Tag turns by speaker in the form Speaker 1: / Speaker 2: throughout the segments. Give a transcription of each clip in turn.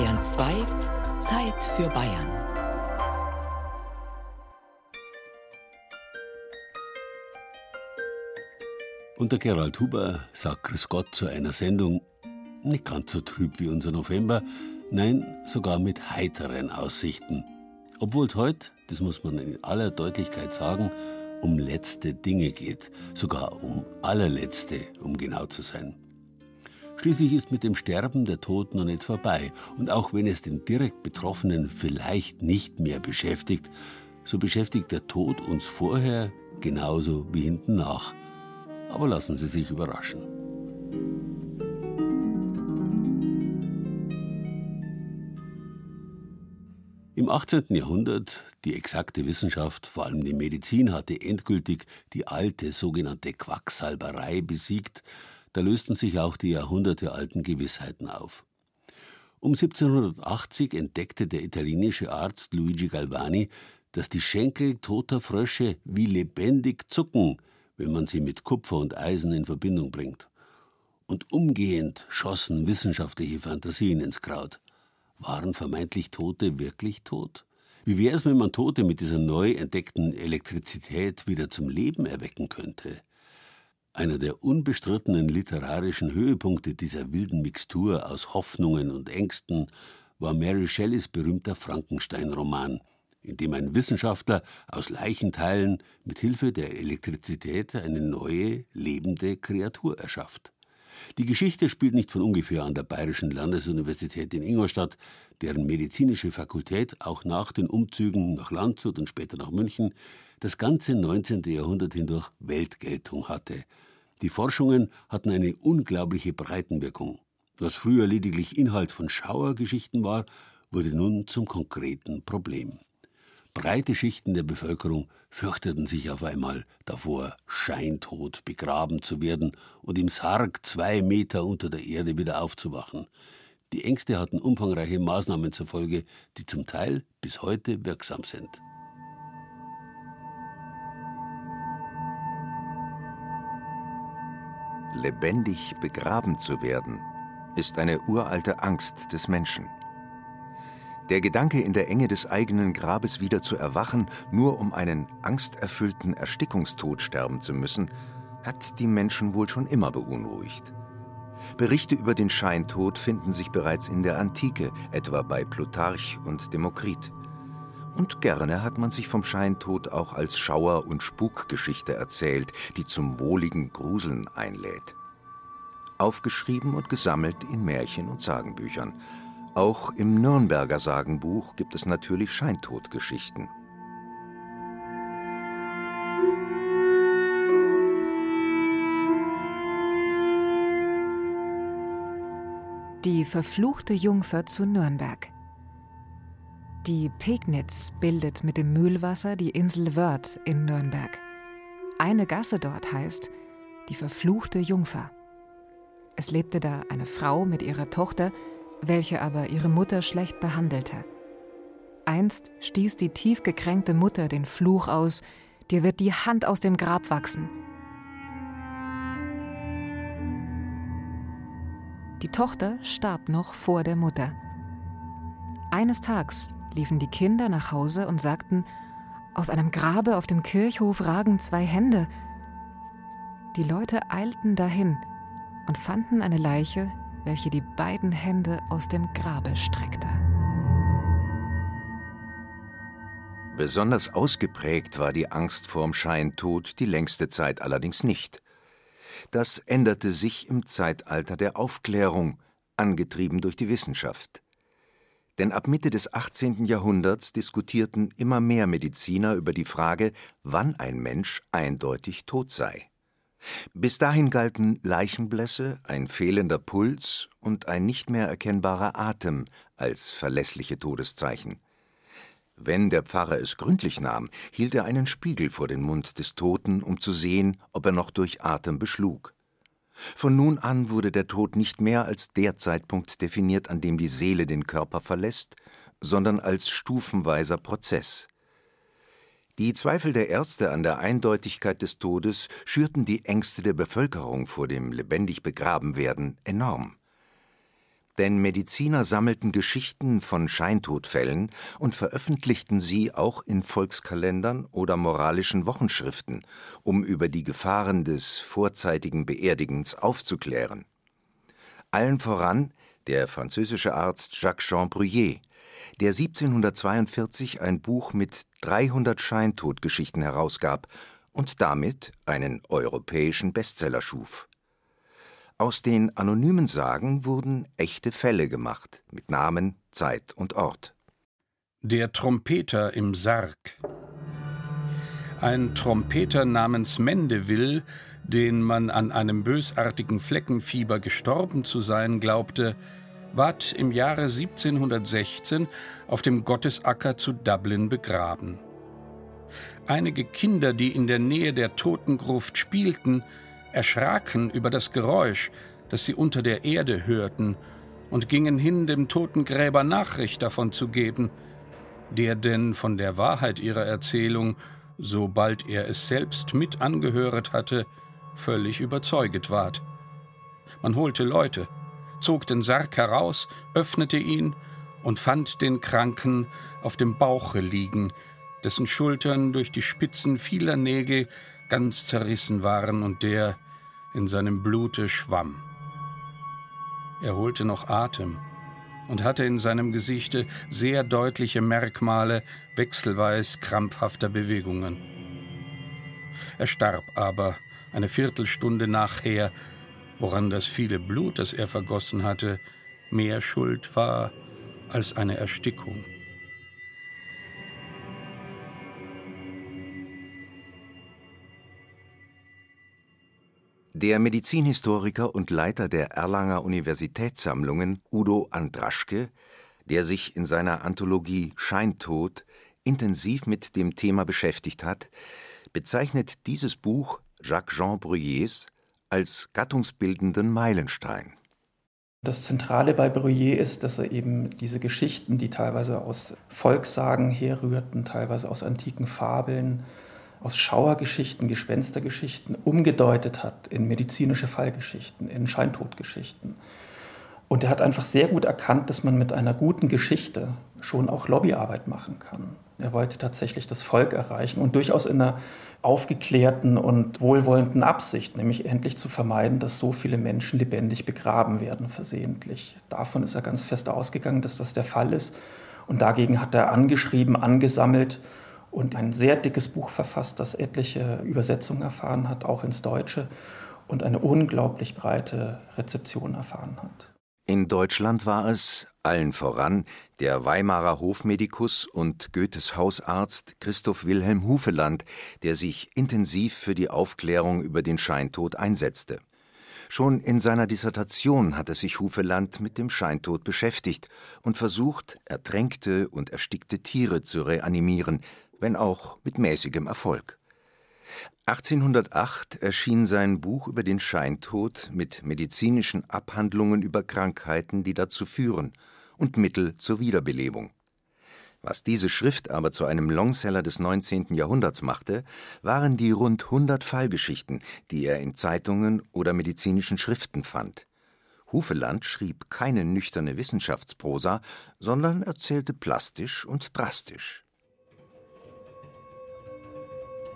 Speaker 1: Bayern 2 Zeit für Bayern.
Speaker 2: Und der Gerald Huber sagt Grüß Gott zu einer Sendung, nicht ganz so trüb wie unser November, nein, sogar mit heiteren Aussichten. Obwohl es heute, das muss man in aller Deutlichkeit sagen, um letzte Dinge geht, sogar um allerletzte, um genau zu sein. Schließlich ist mit dem Sterben der Tod noch nicht vorbei. Und auch wenn es den direkt Betroffenen vielleicht nicht mehr beschäftigt, so beschäftigt der Tod uns vorher genauso wie hinten nach. Aber lassen Sie sich überraschen. Im 18. Jahrhundert, die exakte Wissenschaft, vor allem die Medizin, hatte endgültig die alte sogenannte Quacksalberei besiegt, da lösten sich auch die jahrhundertealten Gewissheiten auf. Um 1780 entdeckte der italienische Arzt Luigi Galvani, dass die Schenkel toter Frösche wie lebendig zucken, wenn man sie mit Kupfer und Eisen in Verbindung bringt. Und umgehend schossen wissenschaftliche Fantasien ins Kraut. Waren vermeintlich Tote wirklich tot? Wie wäre es, wenn man Tote mit dieser neu entdeckten Elektrizität wieder zum Leben erwecken könnte? Einer der unbestrittenen literarischen Höhepunkte dieser wilden Mixtur aus Hoffnungen und Ängsten war Mary Shelleys berühmter Frankenstein-Roman, in dem ein Wissenschaftler aus Leichenteilen mit Hilfe der Elektrizität eine neue, lebende Kreatur erschafft. Die Geschichte spielt nicht von ungefähr an der Bayerischen Landesuniversität in Ingolstadt, deren medizinische Fakultät auch nach den Umzügen nach Landshut und später nach München das ganze 19. Jahrhundert hindurch Weltgeltung hatte. Die Forschungen hatten eine unglaubliche Breitenwirkung. Was früher lediglich Inhalt von Schauergeschichten war, wurde nun zum konkreten Problem. Breite Schichten der Bevölkerung fürchteten sich auf einmal davor, scheintot begraben zu werden und im Sarg zwei Meter unter der Erde wieder aufzuwachen. Die Ängste hatten umfangreiche Maßnahmen zur Folge, die zum Teil bis heute wirksam sind.
Speaker 3: Lebendig begraben zu werden, ist eine uralte Angst des Menschen. Der Gedanke, in der Enge des eigenen Grabes wieder zu erwachen, nur um einen angsterfüllten Erstickungstod sterben zu müssen, hat die Menschen wohl schon immer beunruhigt. Berichte über den Scheintod finden sich bereits in der Antike, etwa bei Plutarch und Demokrit. Und gerne hat man sich vom Scheintod auch als Schauer- und Spukgeschichte erzählt, die zum wohligen Gruseln einlädt. Aufgeschrieben und gesammelt in Märchen und Sagenbüchern. Auch im Nürnberger Sagenbuch gibt es natürlich Scheintodgeschichten.
Speaker 4: Die verfluchte Jungfer zu Nürnberg. Die Pegnitz bildet mit dem Mühlwasser die Insel Wörth in Nürnberg. Eine Gasse dort heißt die verfluchte Jungfer. Es lebte da eine Frau mit ihrer Tochter, welche aber ihre Mutter schlecht behandelte. Einst stieß die tief gekränkte Mutter den Fluch aus, dir wird die Hand aus dem Grab wachsen. Die Tochter starb noch vor der Mutter. Eines Tags liefen die Kinder nach Hause und sagten, aus einem Grabe auf dem Kirchhof ragen zwei Hände. Die Leute eilten dahin und fanden eine Leiche, welche die beiden Hände aus dem Grabe streckte.
Speaker 3: Besonders ausgeprägt war die Angst vorm Scheintod die längste Zeit allerdings nicht. Das änderte sich im Zeitalter der Aufklärung, angetrieben durch die Wissenschaft. Denn ab Mitte des 18. Jahrhunderts diskutierten immer mehr Mediziner über die Frage, wann ein Mensch eindeutig tot sei. Bis dahin galten Leichenblässe, ein fehlender Puls und ein nicht mehr erkennbarer Atem als verlässliche Todeszeichen. Wenn der Pfarrer es gründlich nahm, hielt er einen Spiegel vor den Mund des Toten, um zu sehen, ob er noch durch Atem beschlug. Von nun an wurde der Tod nicht mehr als der Zeitpunkt definiert, an dem die Seele den Körper verlässt, sondern als stufenweiser Prozess. Die Zweifel der Ärzte an der Eindeutigkeit des Todes schürten die Ängste der Bevölkerung vor dem lebendig begraben werden enorm. Denn Mediziner sammelten Geschichten von Scheintodfällen und veröffentlichten sie auch in Volkskalendern oder moralischen Wochenschriften, um über die Gefahren des vorzeitigen Beerdigens aufzuklären. Allen voran der französische Arzt Jacques Jean Bruyère, der 1742 ein Buch mit 300 Scheintodgeschichten herausgab und damit einen europäischen Bestseller schuf. Aus den anonymen Sagen wurden echte Fälle gemacht, mit Namen, Zeit und Ort.
Speaker 5: Der Trompeter im Sarg. Ein Trompeter namens Mendeville, den man an einem bösartigen Fleckenfieber gestorben zu sein glaubte, ward im Jahre 1716 auf dem Gottesacker zu Dublin begraben. Einige Kinder, die in der Nähe der Totengruft spielten, erschraken über das Geräusch, das sie unter der Erde hörten, und gingen hin, dem Totengräber Nachricht davon zu geben, der denn von der Wahrheit ihrer Erzählung, sobald er es selbst mit angehöret hatte, völlig überzeuget ward. Man holte Leute, zog den Sarg heraus, öffnete ihn und fand den Kranken auf dem Bauche liegen, dessen Schultern durch die Spitzen vieler Nägel ganz zerrissen waren und der in seinem Blute schwamm. Er holte noch Atem und hatte in seinem Gesichte sehr deutliche Merkmale wechselweis krampfhafter Bewegungen. Er starb aber eine Viertelstunde nachher, woran das viele Blut, das er vergossen hatte, mehr Schuld war als eine Erstickung.
Speaker 3: Der Medizinhistoriker und Leiter der Erlanger Universitätssammlungen Udo Andraschke, der sich in seiner Anthologie Scheintod intensiv mit dem Thema beschäftigt hat, bezeichnet dieses Buch Jacques-Jean Bruyers als gattungsbildenden Meilenstein.
Speaker 6: Das Zentrale bei Bruyère ist, dass er eben diese Geschichten, die teilweise aus Volkssagen herrührten, teilweise aus antiken Fabeln, aus Schauergeschichten, Gespenstergeschichten umgedeutet hat in medizinische Fallgeschichten, in Scheintodgeschichten. Und er hat einfach sehr gut erkannt, dass man mit einer guten Geschichte schon auch Lobbyarbeit machen kann. Er wollte tatsächlich das Volk erreichen und durchaus in einer aufgeklärten und wohlwollenden Absicht, nämlich endlich zu vermeiden, dass so viele Menschen lebendig begraben werden, versehentlich. Davon ist er ganz fest ausgegangen, dass das der Fall ist. Und dagegen hat er angeschrieben, angesammelt und ein sehr dickes Buch verfasst, das etliche Übersetzungen erfahren hat, auch ins Deutsche, und eine unglaublich breite Rezeption erfahren hat.
Speaker 3: In Deutschland war es, allen voran, der Weimarer Hofmedikus und Goethes Hausarzt Christoph Wilhelm Hufeland, der sich intensiv für die Aufklärung über den Scheintod einsetzte. Schon in seiner Dissertation hatte sich Hufeland mit dem Scheintod beschäftigt und versucht, ertränkte und erstickte Tiere zu reanimieren, wenn auch mit mäßigem Erfolg. 1808 erschien sein Buch über den Scheintod mit medizinischen Abhandlungen über Krankheiten, die dazu führen, und Mittel zur Wiederbelebung. Was diese Schrift aber zu einem Longseller des 19. Jahrhunderts machte, waren die rund 100 Fallgeschichten, die er in Zeitungen oder medizinischen Schriften fand. Hufeland schrieb keine nüchterne Wissenschaftsprosa, sondern erzählte plastisch und drastisch.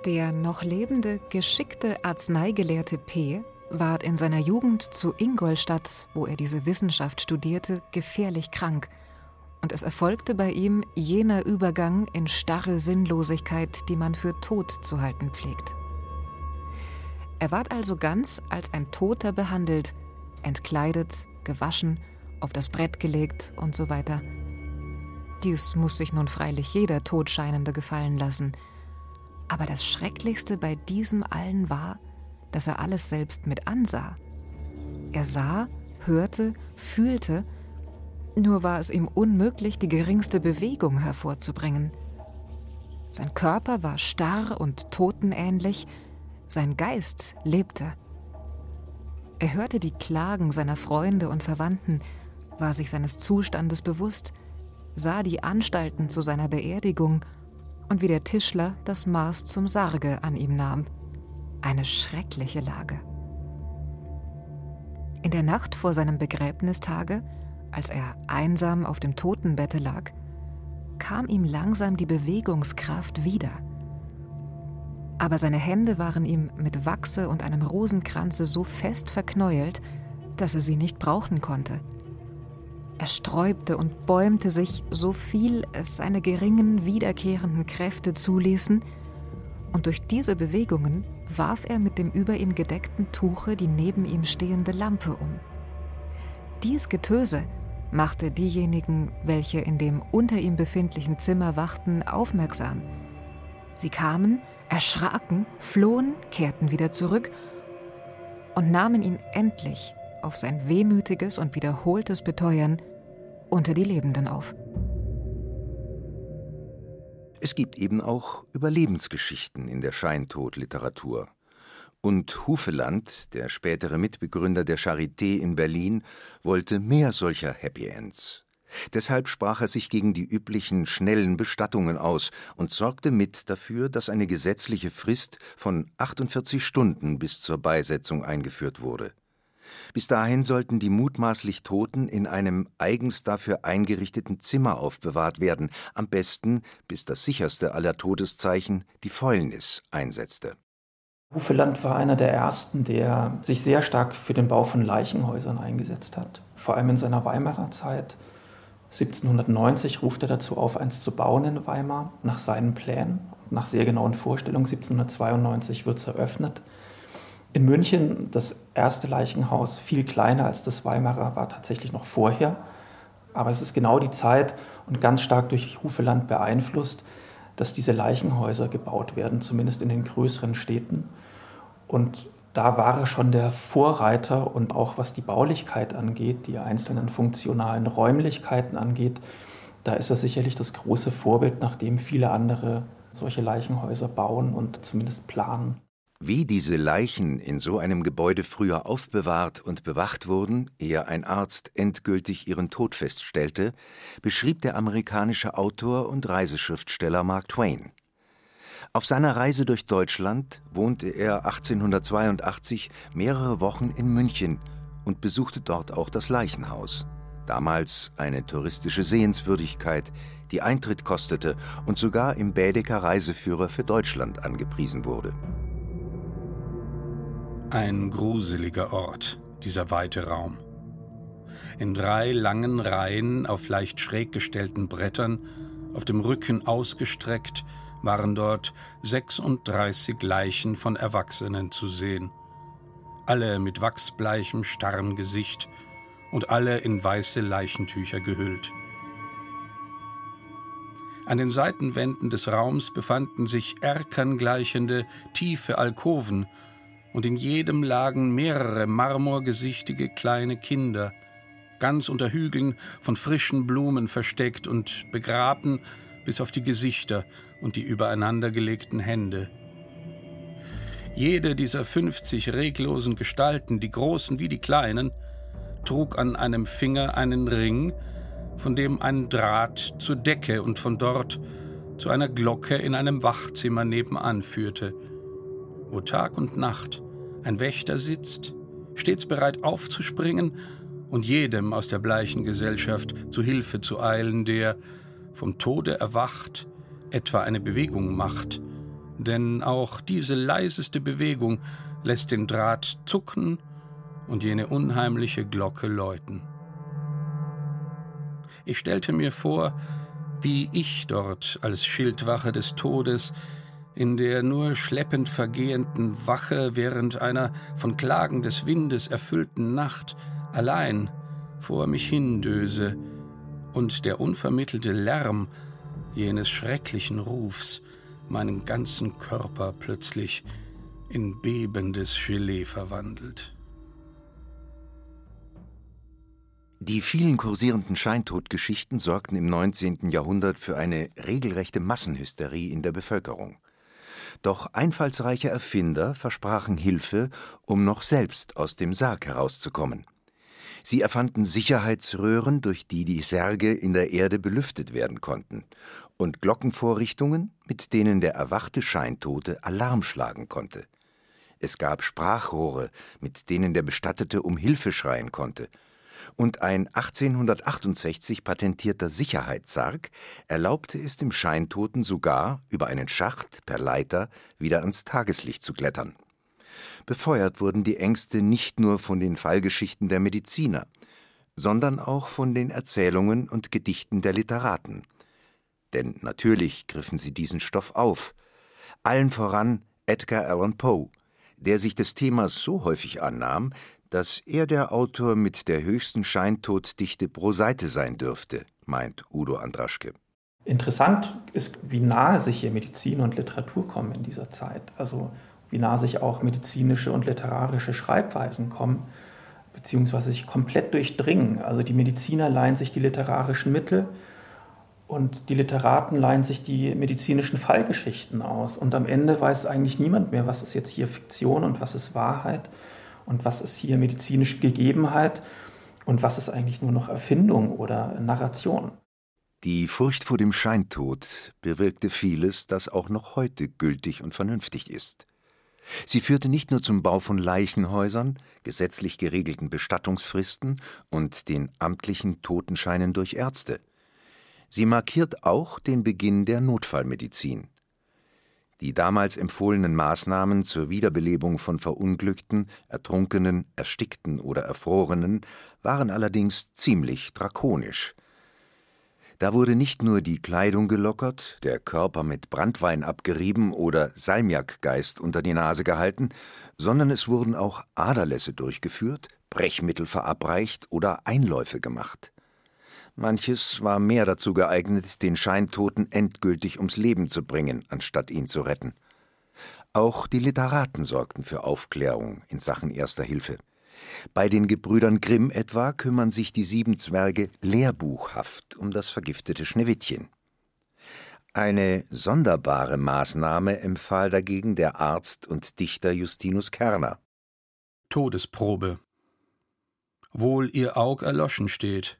Speaker 4: Der noch lebende, geschickte Arzneigelehrte P. ward in seiner Jugend zu Ingolstadt, wo er diese Wissenschaft studierte, gefährlich krank. Und es erfolgte bei ihm jener Übergang in starre Sinnlosigkeit, die man für tot zu halten pflegt. Er ward also ganz als ein Toter behandelt, entkleidet, gewaschen, auf das Brett gelegt und so weiter. Dies muss sich nun freilich jeder Todscheinende gefallen lassen – aber das Schrecklichste bei diesem allen war, dass er alles selbst mit ansah. Er sah, hörte, fühlte, nur war es ihm unmöglich, die geringste Bewegung hervorzubringen. Sein Körper war starr und totenähnlich, sein Geist lebte. Er hörte die Klagen seiner Freunde und Verwandten, war sich seines Zustandes bewusst, sah die Anstalten zu seiner Beerdigung und wie der Tischler das Maß zum Sarge an ihm nahm. Eine schreckliche Lage. In der Nacht vor seinem Begräbnistage, als er einsam auf dem Totenbette lag, kam ihm langsam die Bewegungskraft wieder. Aber seine Hände waren ihm mit Wachse und einem Rosenkranze so fest verknäuelt, dass er sie nicht brauchen konnte. Er sträubte und bäumte sich, so viel es seine geringen, wiederkehrenden Kräfte zuließen, und durch diese Bewegungen warf er mit dem über ihn gedeckten Tuche die neben ihm stehende Lampe um. Dies Getöse machte diejenigen, welche in dem unter ihm befindlichen Zimmer wachten, aufmerksam. Sie kamen, erschraken, flohen, kehrten wieder zurück und nahmen ihn endlich auf sein wehmütiges und wiederholtes Beteuern unter die Lebenden auf.
Speaker 3: Es gibt eben auch Überlebensgeschichten in der Scheintod-Literatur. Und Hufeland, der spätere Mitbegründer der Charité in Berlin, wollte mehr solcher Happy Ends. Deshalb sprach er sich gegen die üblichen schnellen Bestattungen aus und sorgte mit dafür, dass eine gesetzliche Frist von 48 Stunden bis zur Beisetzung eingeführt wurde. Bis dahin sollten die mutmaßlich Toten in einem eigens dafür eingerichteten Zimmer aufbewahrt werden, am besten, bis das sicherste aller Todeszeichen, die Fäulnis, einsetzte.
Speaker 6: Hufeland war einer der ersten, der sich sehr stark für den Bau von Leichenhäusern eingesetzt hat. Vor allem in seiner Weimarer Zeit. 1790 ruft er dazu auf, eins zu bauen in Weimar, nach seinen Plänen, nach sehr genauen Vorstellungen. 1792 wird es eröffnet. In München, das erste Leichenhaus, viel kleiner als das Weimarer, war tatsächlich noch vorher. Aber es ist genau die Zeit und ganz stark durch Hufeland beeinflusst, dass diese Leichenhäuser gebaut werden, zumindest in den größeren Städten. Und da war er schon der Vorreiter und auch was die Baulichkeit angeht, die einzelnen funktionalen Räumlichkeiten angeht, da ist er sicherlich das große Vorbild, nach dem viele andere solche Leichenhäuser bauen und zumindest planen.
Speaker 3: Wie diese Leichen in so einem Gebäude früher aufbewahrt und bewacht wurden, ehe ein Arzt endgültig ihren Tod feststellte, beschrieb der amerikanische Autor und Reiseschriftsteller Mark Twain. Auf seiner Reise durch Deutschland wohnte er 1882 mehrere Wochen in München und besuchte dort auch das Leichenhaus, damals eine touristische Sehenswürdigkeit, die Eintritt kostete und sogar im Bädeker Reiseführer für Deutschland angepriesen wurde.
Speaker 5: Ein gruseliger Ort, dieser weite Raum. In drei langen Reihen auf leicht schräg gestellten Brettern, auf dem Rücken ausgestreckt, waren dort 36 Leichen von Erwachsenen zu sehen. Alle mit wachsbleichem, starrem Gesicht und alle in weiße Leichentücher gehüllt. An den Seitenwänden des Raums befanden sich erkerngleichende, tiefe Alkoven und in jedem lagen mehrere marmorgesichtige kleine Kinder, ganz unter Hügeln von frischen Blumen versteckt und begraben bis auf die Gesichter und die übereinandergelegten Hände. Jede dieser 50 reglosen Gestalten, die großen wie die kleinen, trug an einem Finger einen Ring, von dem ein Draht zur Decke und von dort zu einer Glocke in einem Wachzimmer nebenan führte, wo Tag und Nacht ein Wächter sitzt, stets bereit aufzuspringen und jedem aus der bleichen Gesellschaft zu Hilfe zu eilen, der, vom Tode erwacht, etwa eine Bewegung macht, denn auch diese leiseste Bewegung lässt den Draht zucken und jene unheimliche Glocke läuten. Ich stellte mir vor, wie ich dort als Schildwache des Todes in der nur schleppend vergehenden Wache während einer von Klagen des Windes erfüllten Nacht allein vor mich hindöse und der unvermittelte Lärm jenes schrecklichen Rufs meinen ganzen Körper plötzlich in bebendes Gelee verwandelt.
Speaker 3: Die vielen kursierenden Scheintodgeschichten sorgten im 19. Jahrhundert für eine regelrechte Massenhysterie in der Bevölkerung. Doch einfallsreiche Erfinder versprachen Hilfe, um noch selbst aus dem Sarg herauszukommen. Sie erfanden Sicherheitsröhren, durch die die Särge in der Erde belüftet werden konnten, und Glockenvorrichtungen, mit denen der erwachte Scheintote Alarm schlagen konnte. Es gab Sprachrohre, mit denen der Bestattete um Hilfe schreien konnte, und ein 1868 patentierter Sicherheitssarg erlaubte es dem Scheintoten sogar, über einen Schacht per Leiter wieder ans Tageslicht zu klettern. Befeuert wurden die Ängste nicht nur von den Fallgeschichten der Mediziner, sondern auch von den Erzählungen und Gedichten der Literaten. Denn natürlich griffen sie diesen Stoff auf. Allen voran Edgar Allan Poe, der sich des Themas so häufig annahm, dass er der Autor mit der höchsten Scheintoddichte pro Seite sein dürfte, meint Udo Andraschke.
Speaker 6: Interessant ist, wie nahe sich hier Medizin und Literatur kommen in dieser Zeit. Also wie nah sich auch medizinische und literarische Schreibweisen kommen, beziehungsweise sich komplett durchdringen. Also die Mediziner leihen sich die literarischen Mittel und die Literaten leihen sich die medizinischen Fallgeschichten aus. Und am Ende weiß eigentlich niemand mehr, was ist jetzt hier Fiktion und was ist Wahrheit und was ist hier medizinische Gegebenheit und was ist eigentlich nur noch Erfindung oder Narration.
Speaker 3: Die Furcht vor dem Scheintod bewirkte vieles, das auch noch heute gültig und vernünftig ist. Sie führte nicht nur zum Bau von Leichenhäusern, gesetzlich geregelten Bestattungsfristen und den amtlichen Totenscheinen durch Ärzte. Sie markiert auch den Beginn der Notfallmedizin. Die damals empfohlenen Maßnahmen zur Wiederbelebung von Verunglückten, Ertrunkenen, Erstickten oder Erfrorenen waren allerdings ziemlich drakonisch. Da wurde nicht nur die Kleidung gelockert, der Körper mit Brandwein abgerieben oder Salmiakgeist unter die Nase gehalten, sondern es wurden auch Aderlässe durchgeführt, Brechmittel verabreicht oder Einläufe gemacht. Manches war mehr dazu geeignet, den Scheintoten endgültig ums Leben zu bringen, anstatt ihn zu retten. Auch die Literaten sorgten für Aufklärung in Sachen Erster Hilfe. Bei den Gebrüdern Grimm etwa kümmern sich die sieben Zwerge lehrbuchhaft um das vergiftete Schneewittchen. Eine sonderbare Maßnahme empfahl dagegen der Arzt und Dichter Justinus Kerner.
Speaker 5: Todesprobe. Wohl ihr Aug erloschen steht,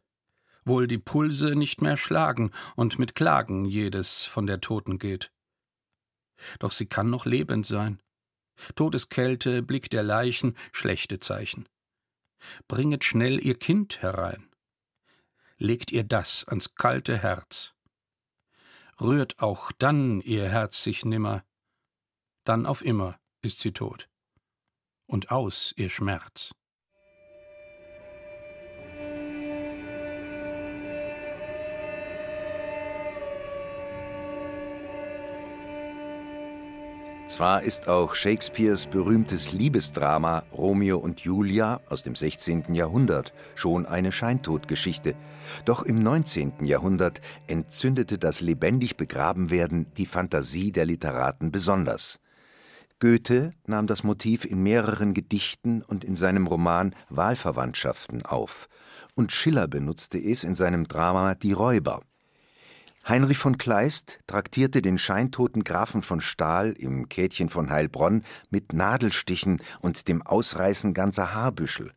Speaker 5: wohl die Pulse nicht mehr schlagen und mit Klagen jedes von der Toten geht. Doch sie kann noch lebend sein. Todeskälte, Blick der Leichen, schlechte Zeichen. Bringet schnell ihr Kind herein. Legt ihr das ans kalte Herz. Rührt auch dann ihr Herz sich nimmer, dann auf immer ist sie tot. Und aus ihr Schmerz.
Speaker 3: Zwar ist auch Shakespeares berühmtes Liebesdrama Romeo und Julia aus dem 16. Jahrhundert schon eine Scheintodgeschichte, doch im 19. Jahrhundert entzündete das lebendig Begrabenwerden die Fantasie der Literaten besonders. Goethe nahm das Motiv in mehreren Gedichten und in seinem Roman Wahlverwandtschaften auf, und Schiller benutzte es in seinem Drama Die Räuber. Heinrich von Kleist traktierte den scheintoten Grafen von Stahl im Käthchen von Heilbronn mit Nadelstichen und dem Ausreißen ganzer Haarbüschel,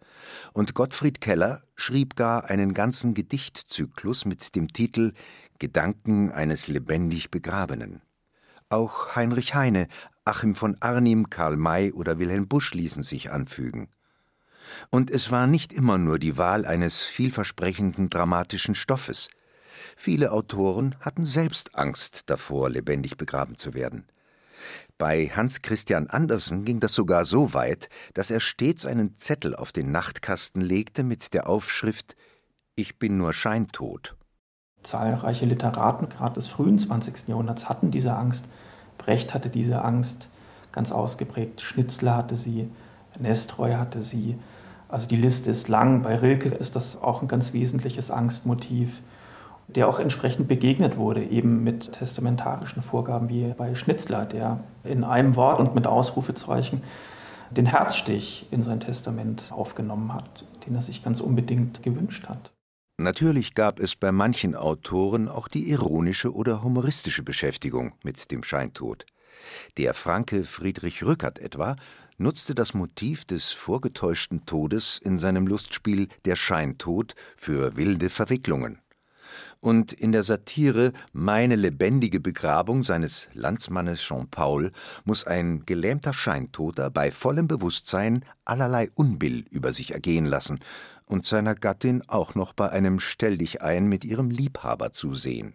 Speaker 3: und Gottfried Keller schrieb gar einen ganzen Gedichtzyklus mit dem Titel Gedanken eines lebendig Begrabenen. Auch Heinrich Heine, Achim von Arnim, Karl May oder Wilhelm Busch ließen sich anfügen. Und es war nicht immer nur die Wahl eines vielversprechenden dramatischen Stoffes. Viele Autoren hatten selbst Angst davor, lebendig begraben zu werden. Bei Hans Christian Andersen ging das sogar so weit, dass er stets einen Zettel auf den Nachtkasten legte mit der Aufschrift Ich bin nur scheintot.
Speaker 6: Zahlreiche Literaten, gerade des frühen 20. Jahrhunderts, hatten diese Angst. Brecht hatte diese Angst ganz ausgeprägt. Schnitzler hatte sie, Nestroy hatte sie. Also die Liste ist lang. Bei Rilke ist das auch ein ganz wesentliches Angstmotiv der auch entsprechend begegnet wurde, eben mit testamentarischen Vorgaben wie bei Schnitzler, der in einem Wort und mit Ausrufezeichen den Herzstich in sein Testament aufgenommen hat, den er sich ganz unbedingt gewünscht hat.
Speaker 3: Natürlich gab es bei manchen Autoren auch die ironische oder humoristische Beschäftigung mit dem Scheintod. Der Franke Friedrich Rückert etwa nutzte das Motiv des vorgetäuschten Todes in seinem Lustspiel Der Scheintod für wilde Verwicklungen und in der Satire Meine lebendige Begrabung seines Landsmannes Jean Paul muss ein gelähmter Scheintoter bei vollem Bewusstsein allerlei Unbill über sich ergehen lassen und seiner Gattin auch noch bei einem Stelldichein mit ihrem Liebhaber zusehen.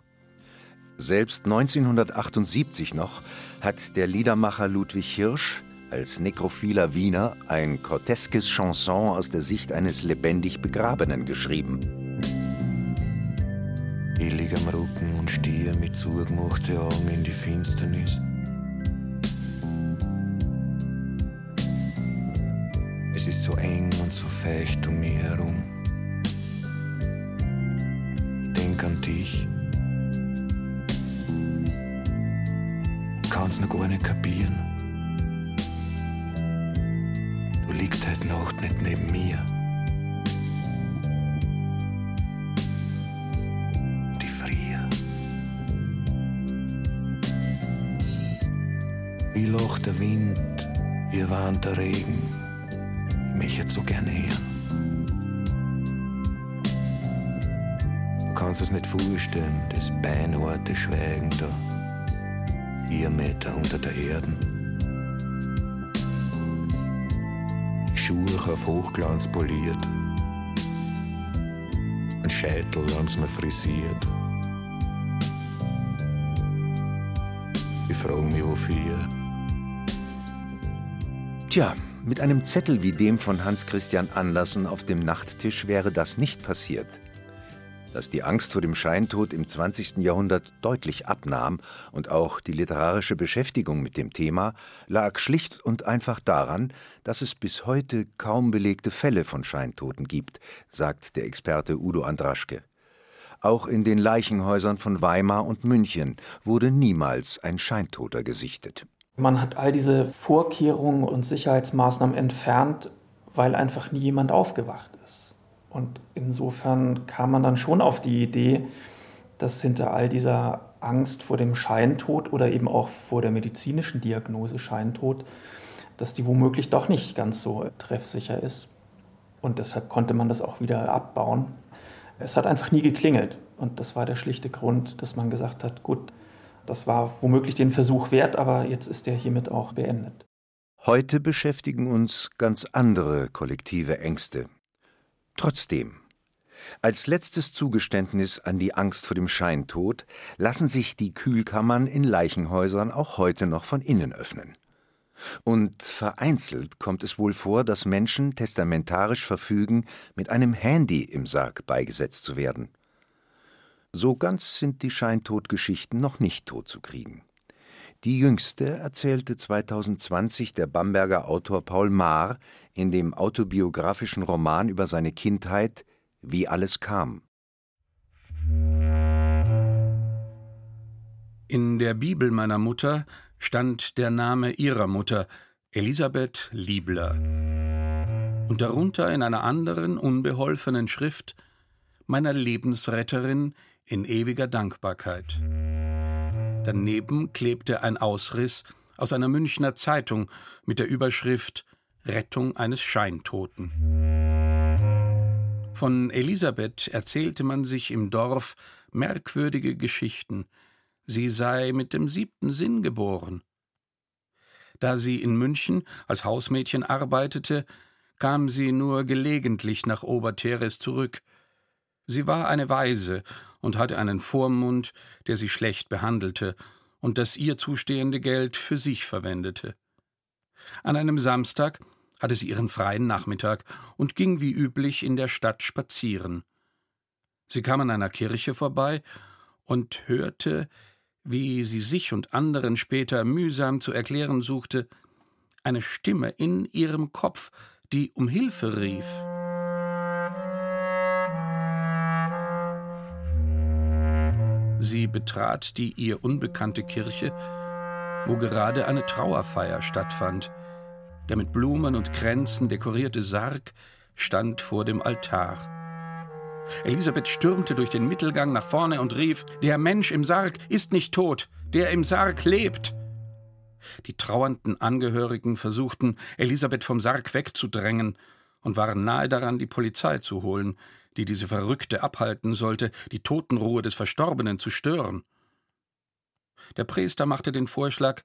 Speaker 3: Selbst 1978 noch hat der Liedermacher Ludwig Hirsch als nekrophiler Wiener ein groteskes Chanson aus der Sicht eines lebendig Begrabenen geschrieben.
Speaker 7: Am Rücken und stehe mit zugemachten Augen in die Finsternis. Es ist so eng und so feucht um mich herum. Ich denke an dich. Ich kann's noch gar nicht kapieren. Du liegst heute Nacht nicht neben mir. Wie lacht der Wind, wie warnt der Regen mich jetzt so gern hören. Du kannst es nicht vorstellen, das beinharte Schweigen da, vier Meter unter der Erde. Die Schuhe auf Hochglanz poliert, ein Scheitel haben's mir frisiert. Ich frage mich, wofür.
Speaker 3: Tja, mit einem Zettel wie dem von Hans Christian Anlassen auf dem Nachttisch wäre das nicht passiert. Dass die Angst vor dem Scheintod im 20. Jahrhundert deutlich abnahm und auch die literarische Beschäftigung mit dem Thema, lag schlicht und einfach daran, dass es bis heute kaum belegte Fälle von Scheintoten gibt, sagt der Experte Udo Andraschke. Auch in den Leichenhäusern von Weimar und München wurde niemals ein Scheintoter gesichtet.
Speaker 6: Man hat all diese Vorkehrungen und Sicherheitsmaßnahmen entfernt, weil einfach nie jemand aufgewacht ist. Und insofern kam man dann schon auf die Idee, dass hinter all dieser Angst vor dem Scheintod oder eben auch vor der medizinischen Diagnose Scheintod, dass die womöglich doch nicht ganz so treffsicher ist. Und deshalb konnte man das auch wieder abbauen. Es hat einfach nie geklingelt. Und das war der schlichte Grund, dass man gesagt hat, gut, das war womöglich den Versuch wert, aber jetzt ist er hiermit auch beendet.
Speaker 3: Heute beschäftigen uns ganz andere kollektive Ängste. Trotzdem, als letztes Zugeständnis an die Angst vor dem Scheintod lassen sich die Kühlkammern in Leichenhäusern auch heute noch von innen öffnen. Und vereinzelt kommt es wohl vor, dass Menschen testamentarisch verfügen, mit einem Handy im Sarg beigesetzt zu werden. So ganz sind die Scheintodgeschichten noch nicht totzukriegen. Die jüngste erzählte 2020 der Bamberger Autor Paul Maar in dem autobiografischen Roman über seine Kindheit Wie alles kam.
Speaker 5: In der Bibel meiner Mutter stand der Name ihrer Mutter, Elisabeth Liebler. Und darunter in einer anderen, unbeholfenen Schrift meiner Lebensretterin in ewiger Dankbarkeit. Daneben klebte ein Ausriss aus einer Münchner Zeitung mit der Überschrift Rettung eines Scheintoten. Von Elisabeth erzählte man sich im Dorf merkwürdige Geschichten. Sie sei mit dem siebten Sinn geboren. Da sie in München als Hausmädchen arbeitete, kam sie nur gelegentlich nach Oberteres zurück. Sie war eine Waise und hatte einen Vormund, der sie schlecht behandelte und das ihr zustehende Geld für sich verwendete. An einem Samstag hatte sie ihren freien Nachmittag und ging wie üblich in der Stadt spazieren. Sie kam an einer Kirche vorbei und hörte, wie sie sich und anderen später mühsam zu erklären suchte, eine Stimme in ihrem Kopf, die um Hilfe rief. Sie betrat die ihr unbekannte Kirche, wo gerade eine Trauerfeier stattfand. Der mit Blumen und Kränzen dekorierte Sarg stand vor dem Altar. Elisabeth stürmte durch den Mittelgang nach vorne und rief: Der Mensch im Sarg ist nicht tot, der im Sarg lebt. Die trauernden Angehörigen versuchten, Elisabeth vom Sarg wegzudrängen und waren nahe daran, die Polizei zu holen, die diese Verrückte abhalten sollte, die Totenruhe des Verstorbenen zu stören. Der Priester machte den Vorschlag,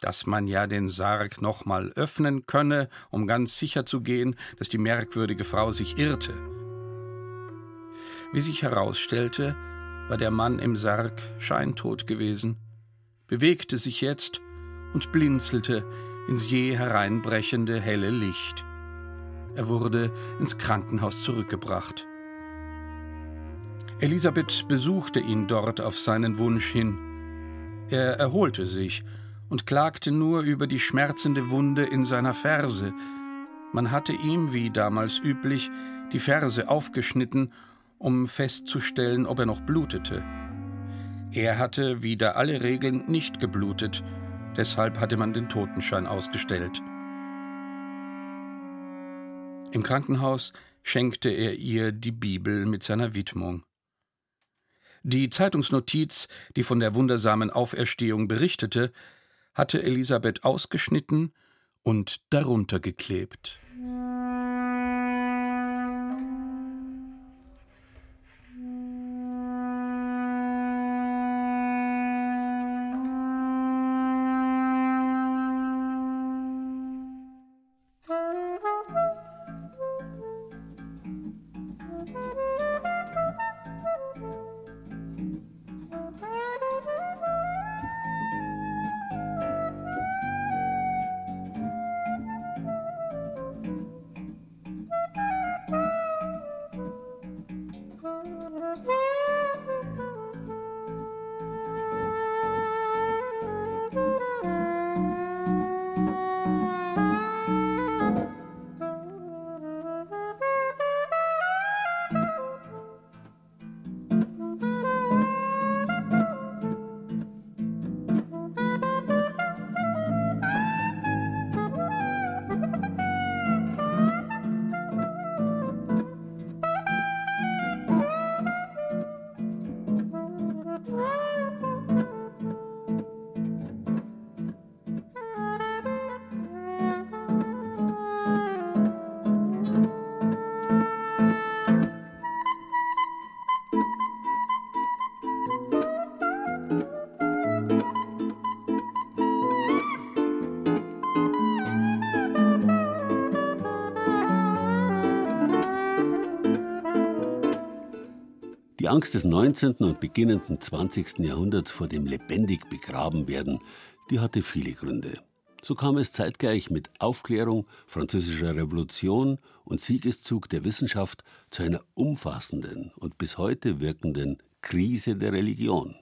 Speaker 5: dass man ja den Sarg nochmal öffnen könne, um ganz sicher zu gehen, dass die merkwürdige Frau sich irrte. Wie sich herausstellte, war der Mann im Sarg scheintot gewesen, bewegte sich jetzt und blinzelte ins je hereinbrechende helle Licht. Er wurde ins Krankenhaus zurückgebracht. Elisabeth besuchte ihn dort auf seinen Wunsch hin. Er erholte sich und klagte nur über die schmerzende Wunde in seiner Ferse. Man hatte ihm, wie damals üblich, die Ferse aufgeschnitten um festzustellen, ob er noch blutete. Er hatte wider alle Regeln nicht geblutet, deshalb hatte man den Totenschein ausgestellt. Im Krankenhaus schenkte er ihr die Bibel mit seiner Widmung. Die Zeitungsnotiz, die von der wundersamen Auferstehung berichtete, hatte Elisabeth ausgeschnitten und darunter geklebt.
Speaker 2: Die Angst des 19. und beginnenden 20. Jahrhunderts vor dem lebendig begraben werden, die hatte viele Gründe. So kam es zeitgleich mit Aufklärung, französischer Revolution und Siegeszug der Wissenschaft zu einer umfassenden und bis heute wirkenden Krise der Religion.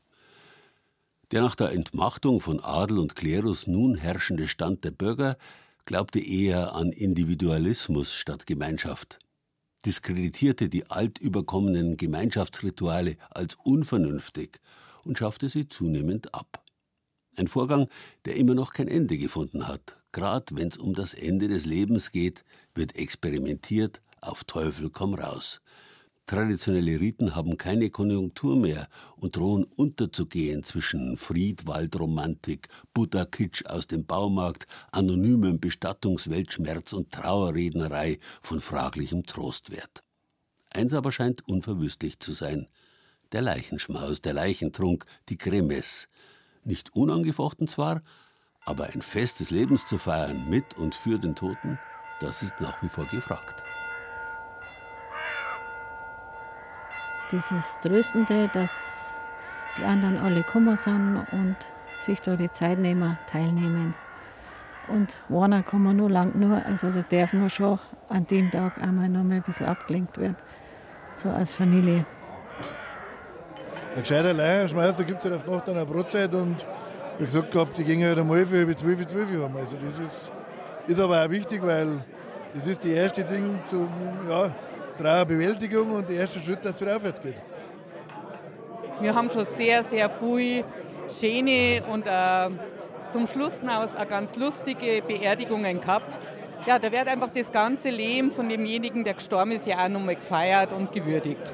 Speaker 2: Der nach der Entmachtung von Adel und Klerus nun herrschende Stand der Bürger glaubte eher an Individualismus statt Gemeinschaft diskreditierte die altüberkommenen Gemeinschaftsrituale als unvernünftig und schaffte sie zunehmend ab. Ein Vorgang, der immer noch kein Ende gefunden hat. Gerade wenn es um das Ende des Lebens geht, wird experimentiert, auf Teufel komm raus. Traditionelle Riten haben keine Konjunktur mehr und drohen unterzugehen zwischen Friedwaldromantik, Buddha-Kitsch aus dem Baumarkt, anonymem Bestattungsweltschmerz und Trauerrednerei von fraglichem Trostwert. Eins aber scheint unverwüstlich zu sein: der Leichenschmaus, der Leichentrunk, die Kremes. Nicht unangefochten zwar, aber ein Fest des Lebens zu feiern mit und für den Toten, das ist nach wie vor gefragt.
Speaker 8: Dieses Tröstende, dass die anderen alle Kummer sind und sich da die Zeit nehmen, teilnehmen. Und einer kann man nur lang nur, also da darf man schon an dem Tag einmal noch mal ein bisschen abgelenkt werden. So als Familie.
Speaker 9: Ein gescheiter Leichenschmeißer gibt es halt auf Nacht eine Brotzeit und wie gesagt gehabt, die gehen halt einmal für über 12, 12 Uhr. Also das ist, ist aber auch wichtig, weil das ist die erste Ding zum, ja, Trauerbewältigung und der erste Schritt, dass es wieder aufwärts geht.
Speaker 10: Wir haben schon sehr, sehr viel schöne und äh, zum Schluss hinaus auch ganz lustige Beerdigungen gehabt. Ja, da wird einfach das ganze Leben von demjenigen, der gestorben ist, ja auch nochmal gefeiert und gewürdigt.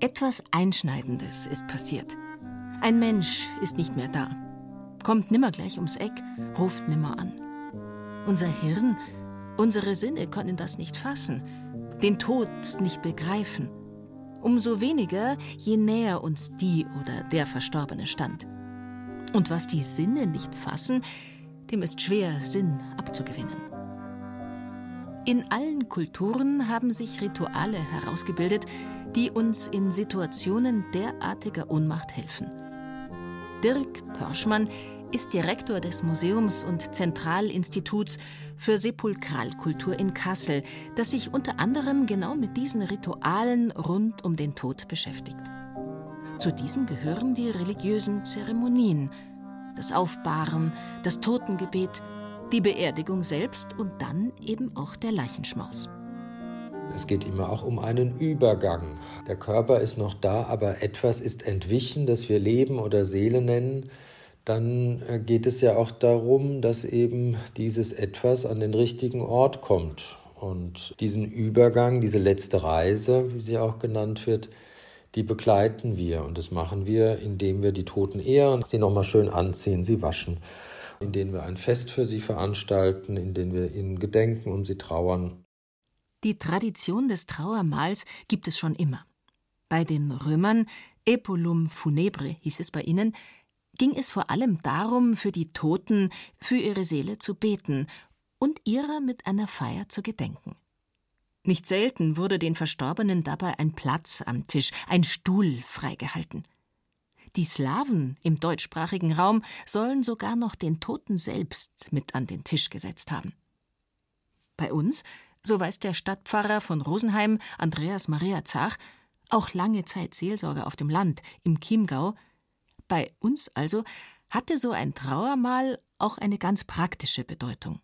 Speaker 11: Etwas Einschneidendes ist passiert. Ein Mensch ist nicht mehr da, kommt nimmer gleich ums Eck, ruft nimmer an. Unser Hirn, unsere Sinne können das nicht fassen, den Tod nicht begreifen. umso weniger, je näher uns die oder der Verstorbene stand. Und was die Sinne nicht fassen, dem ist schwer, Sinn abzugewinnen. In allen Kulturen haben sich Rituale herausgebildet, die uns in Situationen derartiger Ohnmacht helfen. Dirk Pörschmann ist Direktor des Museums und Zentralinstituts für Sepulkralkultur in Kassel, das sich unter anderem genau mit diesen Ritualen rund um den Tod beschäftigt. Zu diesen gehören die religiösen Zeremonien, das Aufbahren, das Totengebet, die Beerdigung selbst und dann eben auch der Leichenschmaus.
Speaker 12: Es geht immer auch um einen Übergang. Der Körper ist noch da, aber etwas ist entwichen, das wir Leben oder Seele nennen dann äh, geht es ja auch darum, dass eben dieses Etwas an den richtigen Ort kommt. Und diesen Übergang, diese letzte Reise, wie sie auch genannt wird, die begleiten wir. Und das machen wir, indem wir die Toten ehren, sie nochmal schön anziehen, sie waschen, indem wir ein Fest für sie veranstalten, indem wir ihnen gedenken und sie trauern.
Speaker 11: Die Tradition des Trauermahls gibt es schon immer. Bei den Römern, Epulum funebre hieß es bei ihnen, ging es vor allem darum, für die Toten, für ihre Seele zu beten und ihrer mit einer Feier zu gedenken. Nicht selten wurde den Verstorbenen dabei ein Platz am Tisch, ein Stuhl freigehalten. Die Slawen im deutschsprachigen Raum sollen sogar noch den Toten selbst mit an den Tisch gesetzt haben. Bei uns, so weiß der Stadtpfarrer von Rosenheim, Andreas Maria Zach, auch lange Zeit Seelsorger auf dem Land, im Chiemgau, bei uns also hatte so ein Trauermahl auch eine ganz praktische Bedeutung.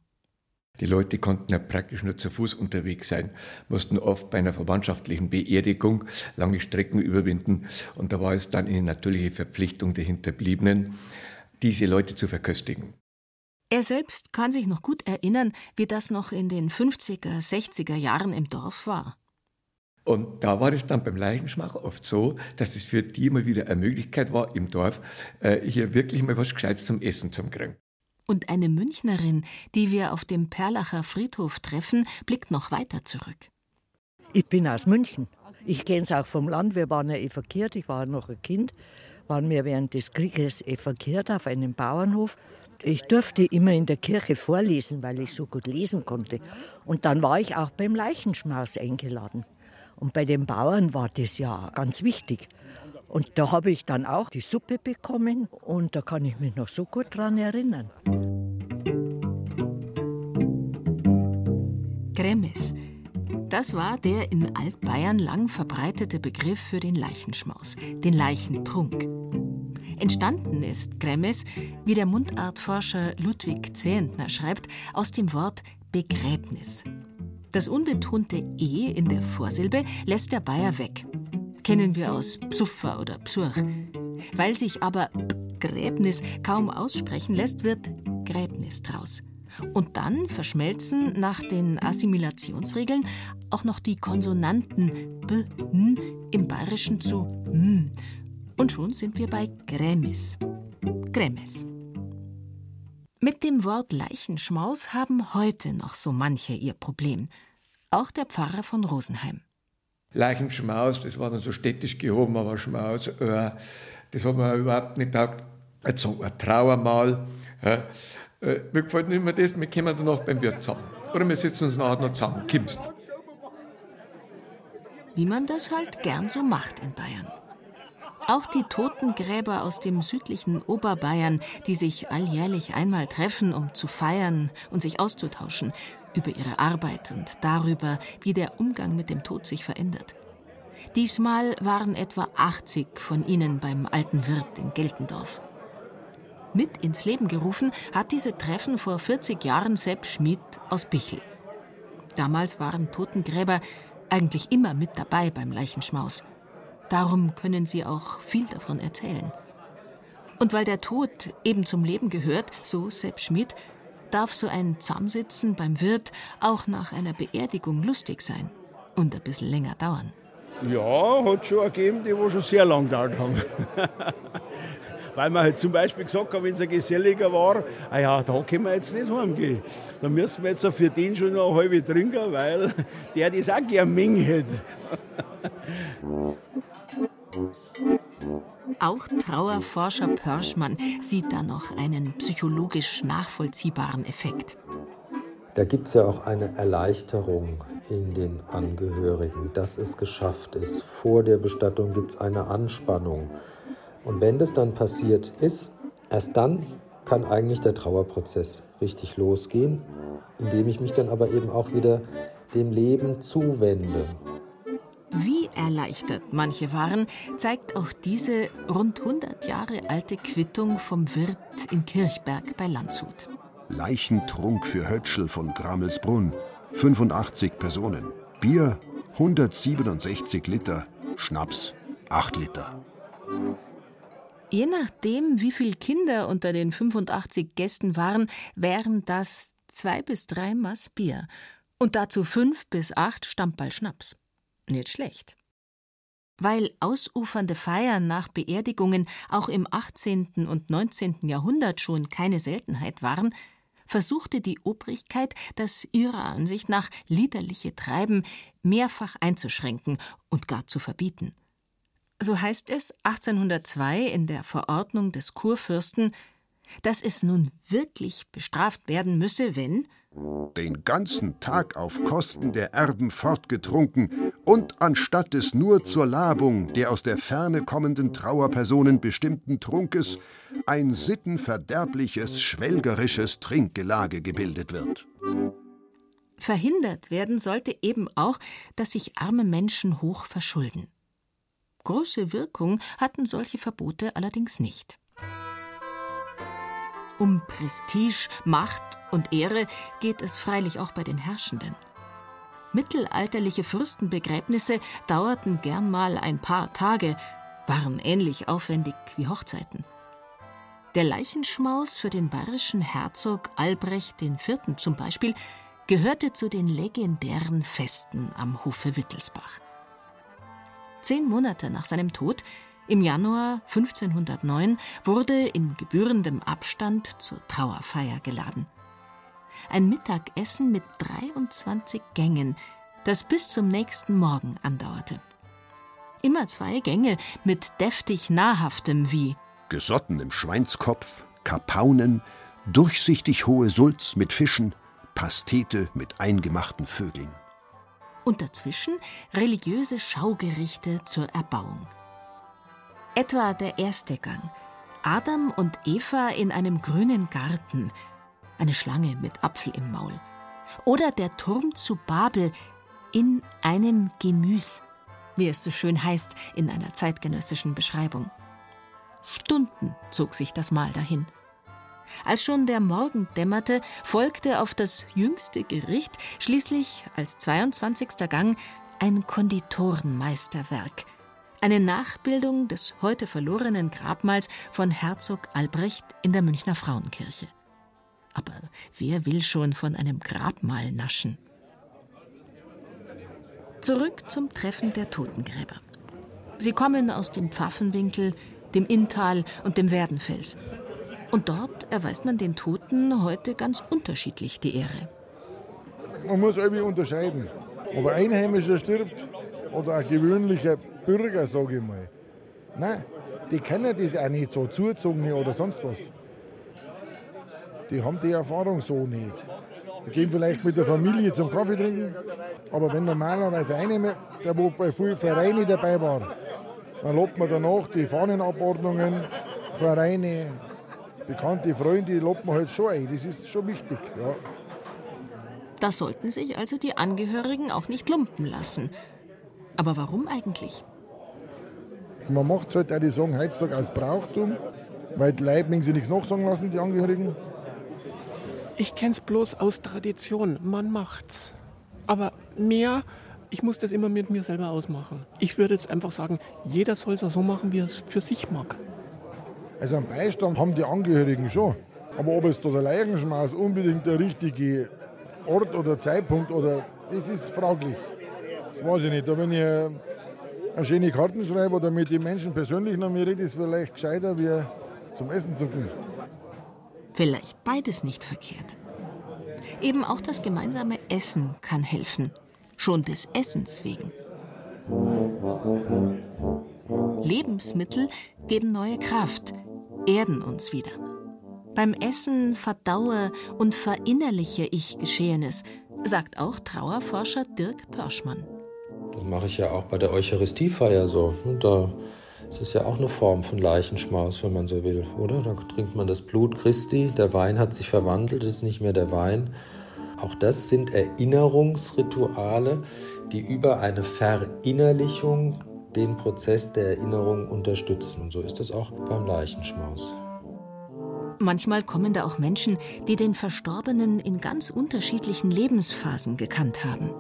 Speaker 13: Die Leute konnten ja praktisch nur zu Fuß unterwegs sein, mussten oft bei einer verwandtschaftlichen Beerdigung lange Strecken überwinden. Und da war es dann eine natürliche Verpflichtung der Hinterbliebenen, diese Leute zu verköstigen.
Speaker 11: Er selbst kann sich noch gut erinnern, wie das noch in den 50er, 60er Jahren im Dorf war.
Speaker 13: Und da war es dann beim Leichenschmacher oft so, dass es für die immer wieder eine Möglichkeit war, im Dorf äh, hier wirklich mal was Gescheites zum Essen zu kriegen.
Speaker 11: Und eine Münchnerin, die wir auf dem Perlacher Friedhof treffen, blickt noch weiter zurück.
Speaker 14: Ich bin aus München. Ich kenne es auch vom Land. Wir waren ja evakuiert. Ich war noch ein Kind. Waren wir während des Krieges evakuiert auf einem Bauernhof. Ich durfte immer in der Kirche vorlesen, weil ich so gut lesen konnte. Und dann war ich auch beim Leichenschmaus eingeladen. Und bei den Bauern war das ja ganz wichtig. Und da habe ich dann auch die Suppe bekommen und da kann ich mich noch so gut dran erinnern.
Speaker 11: Gremmes. Das war der in Altbayern lang verbreitete Begriff für den Leichenschmaus, den Leichentrunk. Entstanden ist Gremmes, wie der Mundartforscher Ludwig Zehentner schreibt, aus dem Wort Begräbnis. Das unbetonte E in der Vorsilbe lässt der Bayer weg. Kennen wir aus Psuffer oder Psurch. Weil sich aber Gräbnis kaum aussprechen lässt, wird Gräbnis draus. Und dann verschmelzen nach den Assimilationsregeln auch noch die Konsonanten B, N im Bayerischen zu M. Und schon sind wir bei Grämis. Grämes. Mit dem Wort Leichenschmaus haben heute noch so manche ihr Problem. Auch der Pfarrer von Rosenheim.
Speaker 13: Leichenschmaus, das war dann so städtisch gehoben, aber Schmaus, äh, das hat man überhaupt nicht gedacht. Jetzt sagen wir Trauermahl. Ja. Äh, mir gefällt nicht mehr das, wir kommen dann noch beim Wirt zusammen. Oder wir sitzen uns nachher noch zusammen, kimmst.
Speaker 11: Wie man das halt gern so macht in Bayern. Auch die Totengräber aus dem südlichen Oberbayern, die sich alljährlich einmal treffen, um zu feiern und sich auszutauschen über ihre Arbeit und darüber, wie der Umgang mit dem Tod sich verändert. Diesmal waren etwa 80 von ihnen beim alten Wirt in Geltendorf. Mit ins Leben gerufen hat diese Treffen vor 40 Jahren Sepp Schmid aus Bichel. Damals waren Totengräber eigentlich immer mit dabei beim Leichenschmaus. Darum können sie auch viel davon erzählen. Und weil der Tod eben zum Leben gehört, so Sepp Schmidt, darf so ein Zusammensitzen beim Wirt auch nach einer Beerdigung lustig sein und ein bisschen länger dauern.
Speaker 15: Ja, hat schon gegeben, die wo schon sehr lang gedauert haben. Weil man halt zum Beispiel gesagt hat, wenn es ein Geselliger war, ah ja, da können wir jetzt nicht heimgehen. Da müssen wir jetzt für den schon noch eine halbe trinken, weil der das auch gerne Menge hätte.
Speaker 11: Auch Trauerforscher Pörschmann sieht da noch einen psychologisch nachvollziehbaren Effekt.
Speaker 12: Da gibt es ja auch eine Erleichterung in den Angehörigen, dass es geschafft ist. Vor der Bestattung gibt es eine Anspannung. Und wenn das dann passiert ist, erst dann kann eigentlich der Trauerprozess richtig losgehen, indem ich mich dann aber eben auch wieder dem Leben zuwende.
Speaker 11: Wie erleichtert manche waren, zeigt auch diese rund 100 Jahre alte Quittung vom Wirt in Kirchberg bei Landshut.
Speaker 16: Leichentrunk für Hötschel von Grammelsbrunn, 85 Personen. Bier 167 Liter, Schnaps 8 Liter.
Speaker 11: Je nachdem, wie viele Kinder unter den 85 Gästen waren, wären das zwei bis drei Maß Bier und dazu fünf bis acht Stammball Schnaps. Nicht schlecht. Weil ausufernde Feiern nach Beerdigungen auch im 18. und 19. Jahrhundert schon keine Seltenheit waren, versuchte die Obrigkeit, das ihrer Ansicht nach liederliche Treiben mehrfach einzuschränken und gar zu verbieten. So heißt es 1802 in der Verordnung des Kurfürsten, dass es nun wirklich bestraft werden müsse, wenn
Speaker 16: den ganzen Tag auf Kosten der Erben fortgetrunken und anstatt des nur zur Labung der aus der Ferne kommenden Trauerpersonen bestimmten Trunkes ein sittenverderbliches, schwelgerisches Trinkgelage gebildet wird.
Speaker 11: Verhindert werden sollte eben auch, dass sich arme Menschen hoch verschulden. Große Wirkung hatten solche Verbote allerdings nicht. Um Prestige, Macht und Ehre geht es freilich auch bei den Herrschenden. Mittelalterliche Fürstenbegräbnisse dauerten gern mal ein paar Tage, waren ähnlich aufwendig wie Hochzeiten. Der Leichenschmaus für den bayerischen Herzog Albrecht IV. zum Beispiel gehörte zu den legendären Festen am Hofe Wittelsbach. Zehn Monate nach seinem Tod im Januar 1509 wurde in gebührendem Abstand zur Trauerfeier geladen. Ein Mittagessen mit 23 Gängen, das bis zum nächsten Morgen andauerte. Immer zwei Gänge mit deftig Nahrhaftem wie
Speaker 16: gesottenem Schweinskopf, Kapaunen, durchsichtig hohe Sulz mit Fischen, Pastete mit eingemachten Vögeln.
Speaker 11: Und dazwischen religiöse Schaugerichte zur Erbauung. Etwa der erste Gang. Adam und Eva in einem grünen Garten. Eine Schlange mit Apfel im Maul. Oder der Turm zu Babel in einem Gemüs, wie es so schön heißt in einer zeitgenössischen Beschreibung. Stunden zog sich das Mahl dahin. Als schon der Morgen dämmerte, folgte auf das jüngste Gericht schließlich als 22. Gang ein Konditorenmeisterwerk, eine Nachbildung des heute verlorenen Grabmals von Herzog Albrecht in der Münchner Frauenkirche. Aber wer will schon von einem Grabmal naschen? Zurück zum Treffen der Totengräber. Sie kommen aus dem Pfaffenwinkel, dem Inntal und dem Werdenfels. Und dort erweist man den Toten heute ganz unterschiedlich die Ehre.
Speaker 9: Man muss irgendwie unterscheiden, ob ein Einheimischer stirbt oder ein gewöhnlicher Bürger, sage ich mal. Nein, die kennen das auch nicht so, Zuzogene oder sonst was. Die haben die Erfahrung so nicht. Die gehen vielleicht mit der Familie zum Kaffee trinken, aber wenn normalerweise einer, der wo bei vielen Vereinen dabei war, dann lobt man danach die Fahnenabordnungen, Vereine, bekannte Freunde, die lobt man halt schon ein. Das ist schon wichtig. Ja.
Speaker 11: Da sollten sich also die Angehörigen auch nicht lumpen lassen. Aber warum eigentlich?
Speaker 9: Man macht halt auch die sagen heutzutage aus Brauchtum, weil die Leute sich nichts nachsagen lassen, die Angehörigen.
Speaker 17: Ich kenne es bloß aus Tradition. Man macht's. Aber mehr, ich muss das immer mit mir selber ausmachen. Ich würde jetzt einfach sagen, jeder soll es so machen, wie er es für sich mag.
Speaker 9: Also einen Beistand haben die Angehörigen schon. Aber ob es da der Leichenschmaus unbedingt der richtige Ort oder Zeitpunkt oder das ist fraglich. Das weiß ich nicht. Da wenn ich eine schöne Karten schreibe oder mit den Menschen persönlich noch mir rede, ist vielleicht gescheiter, wie zum Essen zu gehen.
Speaker 11: Vielleicht beides nicht verkehrt. Eben auch das gemeinsame Essen kann helfen. Schon des Essens wegen. Lebensmittel geben neue Kraft, erden uns wieder. Beim Essen verdaue und verinnerliche ich Geschehenes, sagt auch Trauerforscher Dirk Pörschmann.
Speaker 12: Das mache ich ja auch bei der Eucharistiefeier so. Da ist es ja auch eine Form von Leichenschmaus, wenn man so will, oder? Da trinkt man das Blut Christi, der Wein hat sich verwandelt, ist nicht mehr der Wein. Auch das sind Erinnerungsrituale, die über eine Verinnerlichung den Prozess der Erinnerung unterstützen. Und so ist es auch beim Leichenschmaus.
Speaker 11: Manchmal kommen da auch Menschen, die den Verstorbenen in ganz unterschiedlichen Lebensphasen gekannt haben.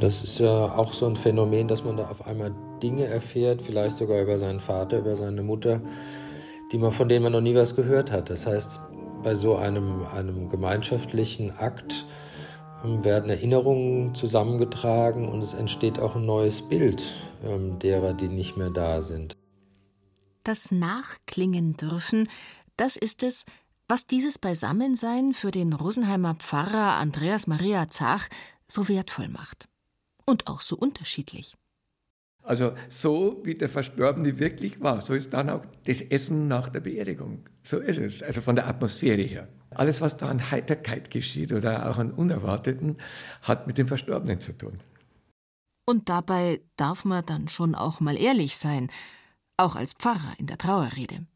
Speaker 12: Das ist ja auch so ein Phänomen, dass man da auf einmal Dinge erfährt, vielleicht sogar über seinen Vater, über seine Mutter, die man, von denen man noch nie was gehört hat. Das heißt, bei so einem, einem gemeinschaftlichen Akt werden Erinnerungen zusammengetragen und es entsteht auch ein neues Bild ähm, derer, die nicht mehr da sind.
Speaker 11: Das Nachklingen dürfen das ist es, was dieses Beisammensein für den Rosenheimer Pfarrer Andreas Maria Zach so wertvoll macht. Und auch so unterschiedlich.
Speaker 13: Also so wie der Verstorbene wirklich war, so ist dann auch das Essen nach der Beerdigung. So ist es, also von der Atmosphäre her. Alles, was da an Heiterkeit geschieht oder auch an Unerwarteten, hat mit dem Verstorbenen zu tun.
Speaker 11: Und dabei darf man dann schon auch mal ehrlich sein, auch als Pfarrer in der Trauerrede.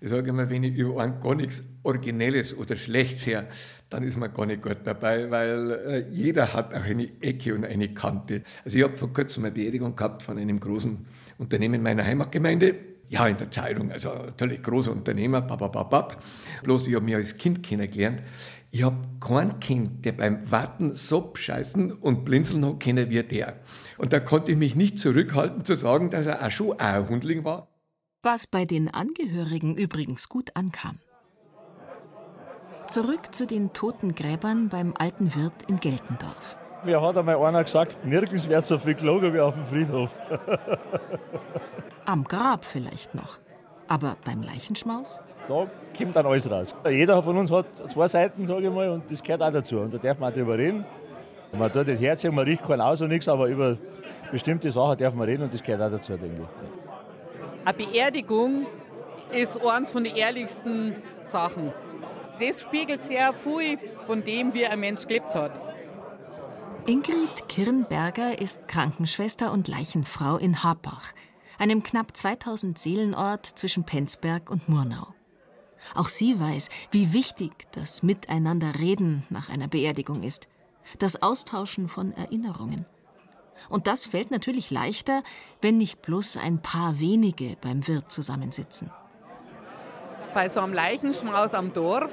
Speaker 13: Ich sage immer, wenn ich über einen gar nichts Originelles oder Schlechtes her, dann ist man gar nicht gut dabei, weil äh, jeder hat auch eine Ecke und eine Kante. Also ich habe vor kurzem eine Beerdigung gehabt von einem großen Unternehmen meiner Heimatgemeinde. Ja, in der Zeitung, also natürlich großer Unternehmer, babababab. Bloß ich habe mich als Kind kennengelernt. Ich habe kein Kind, der beim Warten so bescheißen und blinzeln hat können wie der. Und da konnte ich mich nicht zurückhalten zu sagen, dass er auch schon ein Hundling war
Speaker 11: was bei den Angehörigen übrigens gut ankam. Zurück zu den toten Gräbern beim alten Wirt in Geltendorf.
Speaker 15: Mir hat einmal einer gesagt, nirgends wird so viel gelogen wie auf dem Friedhof.
Speaker 11: Am Grab vielleicht noch. Aber beim Leichenschmaus?
Speaker 15: Da kommt dann alles raus. Jeder von uns hat zwei Seiten, sage ich mal, und das gehört auch dazu. Und da darf man auch drüber reden. Man tut das Herz, man riecht keinen aus und nichts, aber über bestimmte Sachen darf man reden und das gehört auch dazu, denke ich.
Speaker 10: Eine Beerdigung ist eines von den ehrlichsten Sachen. Das spiegelt sehr viel von dem, wie ein Mensch gelebt hat.
Speaker 11: Ingrid Kirnberger ist Krankenschwester und Leichenfrau in Harbach, einem knapp 2000 Seelenort zwischen Penzberg und Murnau. Auch sie weiß, wie wichtig das Miteinanderreden nach einer Beerdigung ist, das Austauschen von Erinnerungen. Und das fällt natürlich leichter, wenn nicht bloß ein paar wenige beim Wirt zusammensitzen.
Speaker 10: Bei so einem Leichenschmaus am Dorf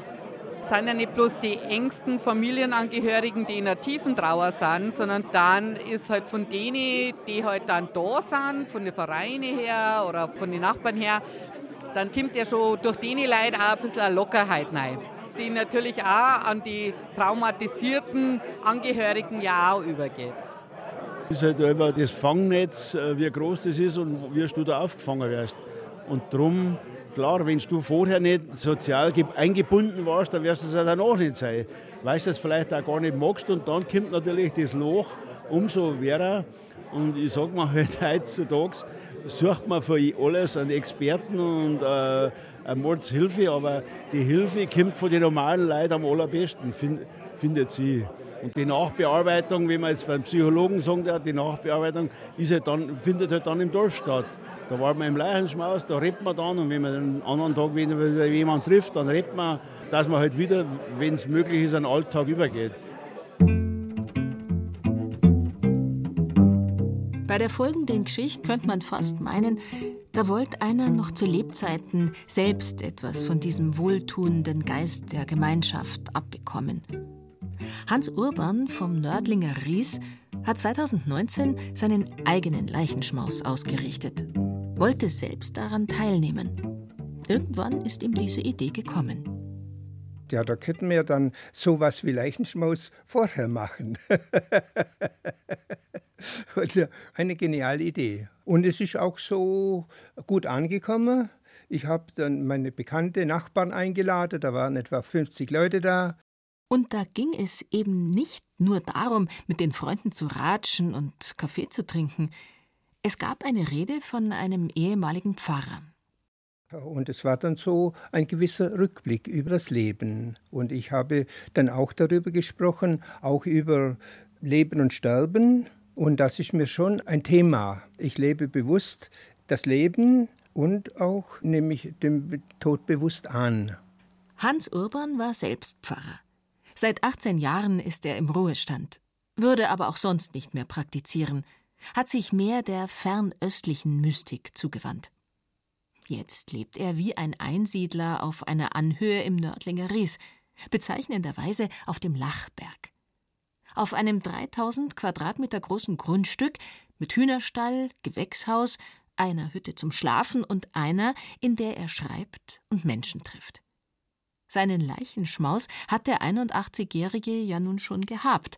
Speaker 10: sind ja nicht bloß die engsten Familienangehörigen, die in einer tiefen Trauer sind, sondern dann ist halt von denen, die halt dann da sind, von den Vereinen her oder von den Nachbarn her, dann kommt ja schon durch die Leute auch ein bisschen eine Lockerheit rein, die natürlich auch an die traumatisierten Angehörigen ja auch übergeht.
Speaker 15: Es ist halt über das Fangnetz, äh, wie groß das ist und wie du da aufgefangen wirst. Und darum, klar, wenn du vorher nicht sozial eingebunden warst, dann wirst du es ja dann auch nicht sein. Weißt du, das vielleicht auch gar nicht magst und dann kommt natürlich das Loch umso schwerer. Und ich sage mal halt heutzutage, sucht man für alles einen Experten und äh, eine Mordshilfe, aber die Hilfe kommt von den normalen Leuten am allerbesten, find, findet sie. Und die Nachbearbeitung, wie man jetzt beim Psychologen sagt, die Nachbearbeitung ist halt dann, findet halt dann im Dorf statt. Da war man im Leichenschmaus, da redet man dann und wenn man den anderen Tag wieder jemanden trifft, dann redet man, dass man halt wieder, wenn es möglich ist, einen Alltag übergeht.
Speaker 11: Bei der folgenden Geschichte könnte man fast meinen, da wollte einer noch zu Lebzeiten selbst etwas von diesem wohltuenden Geist der Gemeinschaft abbekommen. Hans Urban vom Nördlinger Ries hat 2019 seinen eigenen Leichenschmaus ausgerichtet, wollte selbst daran teilnehmen. Irgendwann ist ihm diese Idee gekommen.
Speaker 18: Ja, da könnten wir dann sowas wie Leichenschmaus vorher machen. also eine geniale Idee. Und es ist auch so gut angekommen. Ich habe dann meine bekannte Nachbarn eingeladen, da waren etwa 50 Leute da.
Speaker 11: Und da ging es eben nicht nur darum, mit den Freunden zu ratschen und Kaffee zu trinken. Es gab eine Rede von einem ehemaligen Pfarrer.
Speaker 18: Und es war dann so ein gewisser Rückblick über das Leben. Und ich habe dann auch darüber gesprochen, auch über Leben und Sterben. Und das ist mir schon ein Thema. Ich lebe bewusst das Leben und auch nehme ich den Tod bewusst an.
Speaker 11: Hans Urban war selbst Pfarrer. Seit 18 Jahren ist er im Ruhestand, würde aber auch sonst nicht mehr praktizieren, hat sich mehr der fernöstlichen Mystik zugewandt. Jetzt lebt er wie ein Einsiedler auf einer Anhöhe im Nördlinger Ries, bezeichnenderweise auf dem Lachberg. Auf einem 3000 Quadratmeter großen Grundstück mit Hühnerstall, Gewächshaus, einer Hütte zum Schlafen und einer, in der er schreibt und Menschen trifft. Seinen Leichenschmaus hat der 81-Jährige ja nun schon gehabt.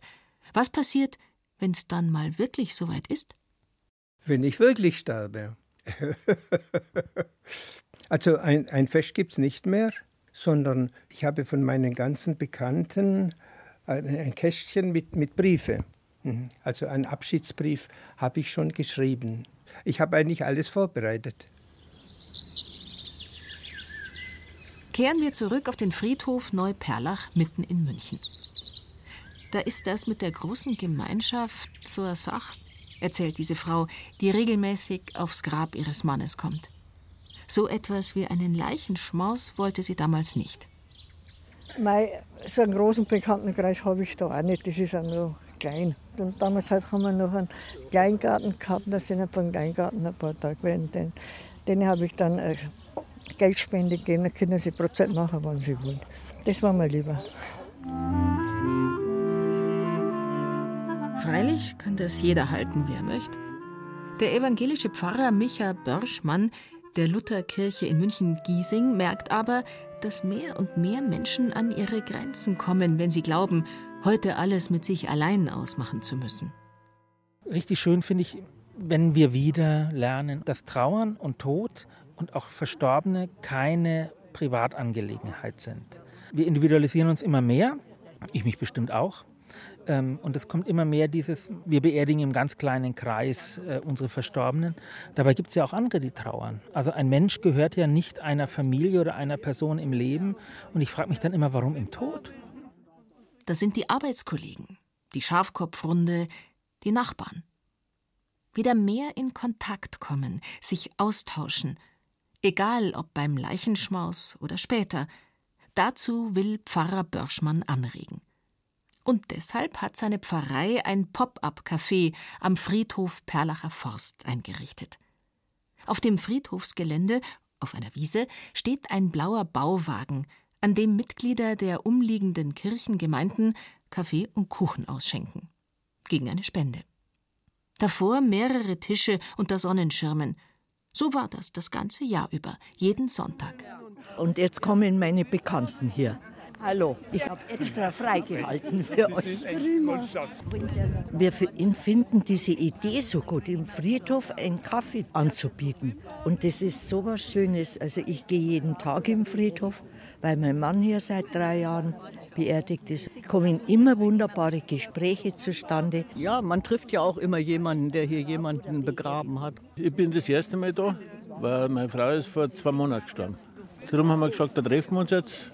Speaker 11: Was passiert, wenn es dann mal wirklich soweit ist?
Speaker 18: Wenn ich wirklich sterbe. also ein, ein Fest gibt es nicht mehr, sondern ich habe von meinen ganzen Bekannten ein, ein Kästchen mit, mit Briefe. Mhm. Also einen Abschiedsbrief habe ich schon geschrieben. Ich habe eigentlich alles vorbereitet.
Speaker 11: Kehren wir zurück auf den Friedhof Neuperlach mitten in München. Da ist das mit der großen Gemeinschaft zur Sache, erzählt diese Frau, die regelmäßig aufs Grab ihres Mannes kommt. So etwas wie einen Leichenschmaus wollte sie damals nicht.
Speaker 19: Mei, so einen großen Bekanntenkreis habe ich da auch nicht. Das ist auch nur klein. Und damals halt haben wir noch einen Kleingarten gehabt. Da sind dem Kleingarten ein paar Tage gewesen. Den, den habe ich dann äh, Geldspende gegeben. Da können sie Prozent machen, wann sie wollen. Das war mir lieber.
Speaker 11: Freilich kann das jeder halten, wer möchte. Der evangelische Pfarrer Micha Börschmann der Lutherkirche in München-Giesing merkt aber, dass mehr und mehr Menschen an ihre Grenzen kommen, wenn sie glauben, heute alles mit sich allein ausmachen zu müssen.
Speaker 20: Richtig schön finde ich, wenn wir wieder lernen, dass Trauern und Tod und auch Verstorbene keine Privatangelegenheit sind. Wir individualisieren uns immer mehr, ich mich bestimmt auch. Ähm, und es kommt immer mehr dieses, wir beerdigen im ganz kleinen Kreis äh, unsere Verstorbenen. Dabei gibt es ja auch andere, die trauern. Also ein Mensch gehört ja nicht einer Familie oder einer Person im Leben. Und ich frage mich dann immer, warum im Tod?
Speaker 11: Das sind die Arbeitskollegen, die Schafkopfrunde, die Nachbarn. Wieder mehr in Kontakt kommen, sich austauschen, egal ob beim Leichenschmaus oder später. Dazu will Pfarrer Börschmann anregen. Und deshalb hat seine Pfarrei ein Pop-up-Café am Friedhof Perlacher Forst eingerichtet. Auf dem Friedhofsgelände, auf einer Wiese, steht ein blauer Bauwagen, an dem Mitglieder der umliegenden Kirchengemeinden Kaffee und Kuchen ausschenken. Gegen eine Spende. Davor mehrere Tische unter Sonnenschirmen. So war das das ganze Jahr über, jeden Sonntag.
Speaker 14: Und jetzt kommen meine Bekannten hier. Hallo, ich habe extra freigehalten für euch. Wir finden diese Idee so gut, im Friedhof einen Kaffee anzubieten. Und das ist so was Schönes. Also ich gehe jeden Tag im Friedhof, weil mein Mann hier seit drei Jahren beerdigt ist. Es kommen immer wunderbare Gespräche zustande.
Speaker 21: Ja, man trifft ja auch immer jemanden, der hier jemanden begraben hat.
Speaker 22: Ich bin das erste Mal da, weil meine Frau ist vor zwei Monaten gestorben. Darum haben wir gesagt, da treffen wir uns jetzt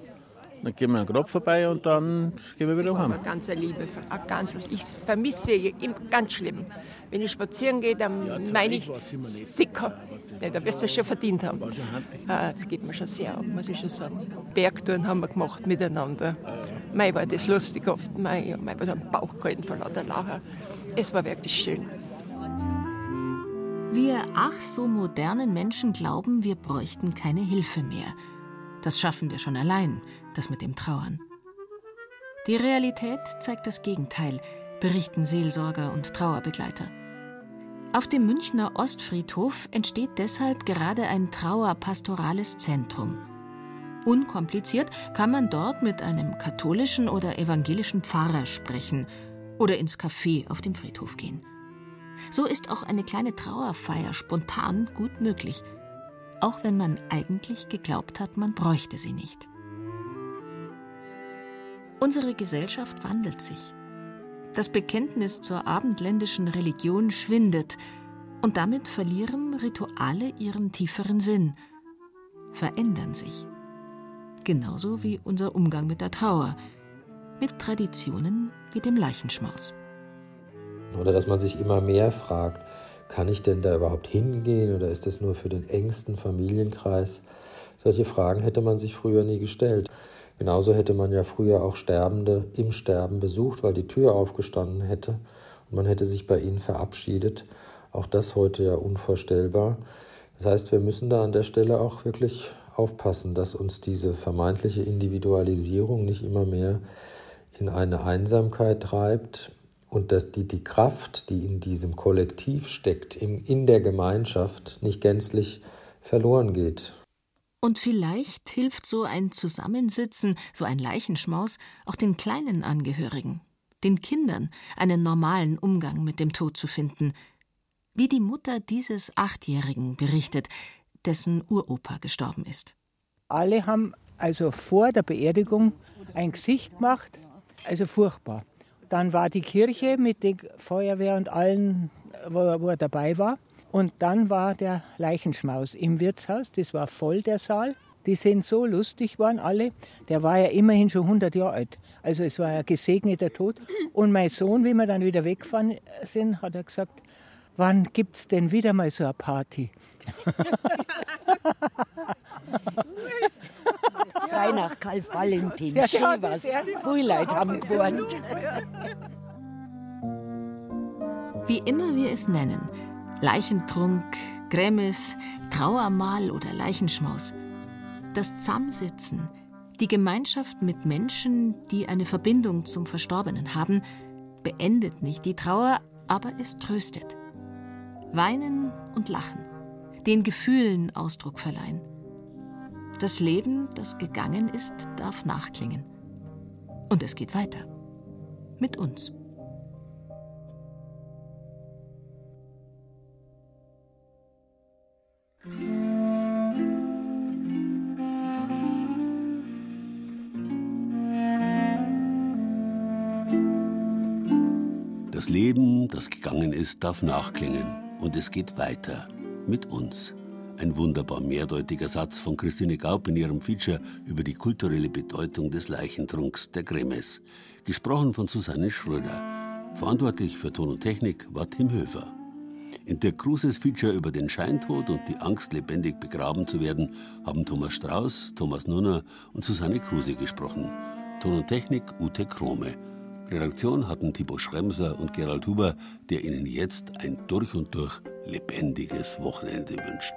Speaker 22: dann gehen wir an den Grab vorbei und dann gehen wir wieder heim.
Speaker 23: Ganz eine Liebe, ganz was. Ich vermisse ganz schlimm. Wenn ich spazieren gehe, dann ja, meine ich sicker. Ja, da wirst du schon verdient haben. Ah, das geht mir schon sehr ab, muss ich schon sagen. Bergtouren haben wir gemacht miteinander. Mei war das lustig oft. Mei, mei war da ein Bauch gehalten von lauter Lacher. Es war wirklich schön.
Speaker 11: Wir ach so modernen Menschen glauben, wir bräuchten keine Hilfe mehr. Das schaffen wir schon allein, das mit dem Trauern. Die Realität zeigt das Gegenteil, berichten Seelsorger und Trauerbegleiter. Auf dem Münchner Ostfriedhof entsteht deshalb gerade ein trauerpastorales Zentrum. Unkompliziert kann man dort mit einem katholischen oder evangelischen Pfarrer sprechen oder ins Café auf dem Friedhof gehen. So ist auch eine kleine Trauerfeier spontan gut möglich – auch wenn man eigentlich geglaubt hat, man bräuchte sie nicht. Unsere Gesellschaft wandelt sich. Das Bekenntnis zur abendländischen Religion schwindet. Und damit verlieren Rituale ihren tieferen Sinn, verändern sich. Genauso wie unser Umgang mit der Trauer, mit Traditionen wie dem Leichenschmaus.
Speaker 12: Oder dass man sich immer mehr fragt, kann ich denn da überhaupt hingehen oder ist das nur für den engsten Familienkreis? Solche Fragen hätte man sich früher nie gestellt. Genauso hätte man ja früher auch Sterbende im Sterben besucht, weil die Tür aufgestanden hätte und man hätte sich bei ihnen verabschiedet. Auch das heute ja unvorstellbar. Das heißt, wir müssen da an der Stelle auch wirklich aufpassen, dass uns diese vermeintliche Individualisierung nicht immer mehr in eine Einsamkeit treibt und dass die, die Kraft, die in diesem Kollektiv steckt, in, in der Gemeinschaft, nicht gänzlich verloren geht.
Speaker 11: Und vielleicht hilft so ein Zusammensitzen, so ein Leichenschmaus auch den kleinen Angehörigen, den Kindern, einen normalen Umgang mit dem Tod zu finden, wie die Mutter dieses Achtjährigen berichtet, dessen Uropa gestorben ist.
Speaker 24: Alle haben also vor der Beerdigung ein Gesicht gemacht, also furchtbar. Dann war die Kirche mit der Feuerwehr und allen, wo, er dabei war. Und dann war der Leichenschmaus im Wirtshaus, das war voll der Saal. Die sind so lustig waren alle. Der war ja immerhin schon 100 Jahre alt. Also es war ein gesegneter Tod. Und mein Sohn, wie wir dann wieder weggefahren sind, hat er gesagt, wann gibt es denn wieder mal so eine Party?
Speaker 14: Frei nach Karl Valentin, ja, schön was. Viele Leute haben gewohnt.
Speaker 11: Wie immer wir es nennen, Leichentrunk, Grämes, Trauermahl oder Leichenschmaus. Das Zusammensitzen, die Gemeinschaft mit Menschen, die eine Verbindung zum Verstorbenen haben, beendet nicht die Trauer, aber es tröstet. Weinen und Lachen, den Gefühlen Ausdruck verleihen. Das Leben, das gegangen ist, darf nachklingen. Und es geht weiter. Mit uns.
Speaker 2: Das gegangen ist, darf nachklingen. Und es geht weiter. Mit uns. Ein wunderbar mehrdeutiger Satz von Christine Gaup in ihrem Feature über die kulturelle Bedeutung des Leichentrunks der Gremes. Gesprochen von Susanne Schröder. Verantwortlich für Ton und Technik war Tim Höfer. In der Cruises Feature über den Scheintod und die Angst, lebendig begraben zu werden, haben Thomas Strauß, Thomas Nunner und Susanne Kruse gesprochen. Ton und Technik Ute Krome. Redaktion hatten Thibaut Schremser und Gerald Huber, der Ihnen jetzt ein durch und durch lebendiges Wochenende wünscht.